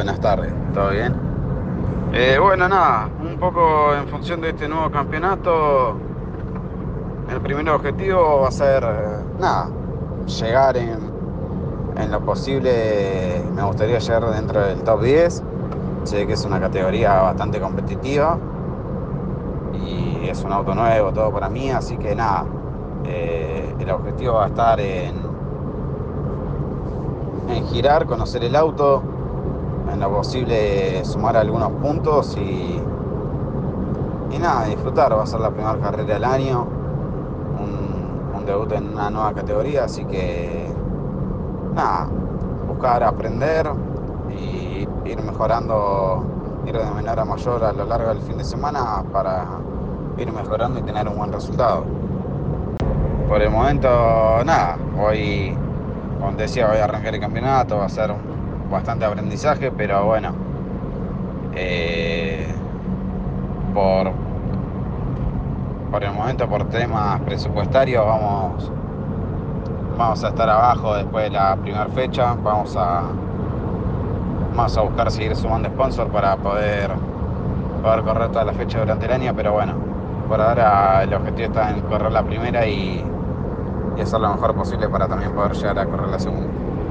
Buenas tardes, ¿todo bien? Eh, bueno, nada, un poco en función de este nuevo campeonato, el primer objetivo va a ser, eh, nada, llegar en, lo posible, me gustaría llegar dentro del top 10, sé que es una categoría bastante competitiva y es un auto nuevo, todo para mí, así que nada, eh, el objetivo va a estar en, en girar, conocer el auto, lo posible sumar algunos puntos y, y nada, disfrutar. Va a ser la primera carrera del año, un, un debut en una nueva categoría, así que nada, buscar aprender y ir mejorando, ir de menor a mayor a lo largo del fin de semana para ir mejorando y tener un buen resultado. Por el momento, nada, hoy, como decía, voy a arrancar el campeonato, va a ser bastante aprendizaje, pero bueno, eh, por, por el momento, por temas presupuestarios, vamos, vamos a estar abajo después de la primera fecha, vamos a, vamos a buscar seguir sumando sponsor para poder, poder correr toda la fecha durante el año, pero bueno, por ahora el objetivo está en correr la primera y, y hacer lo mejor posible para también poder llegar a correr la segunda.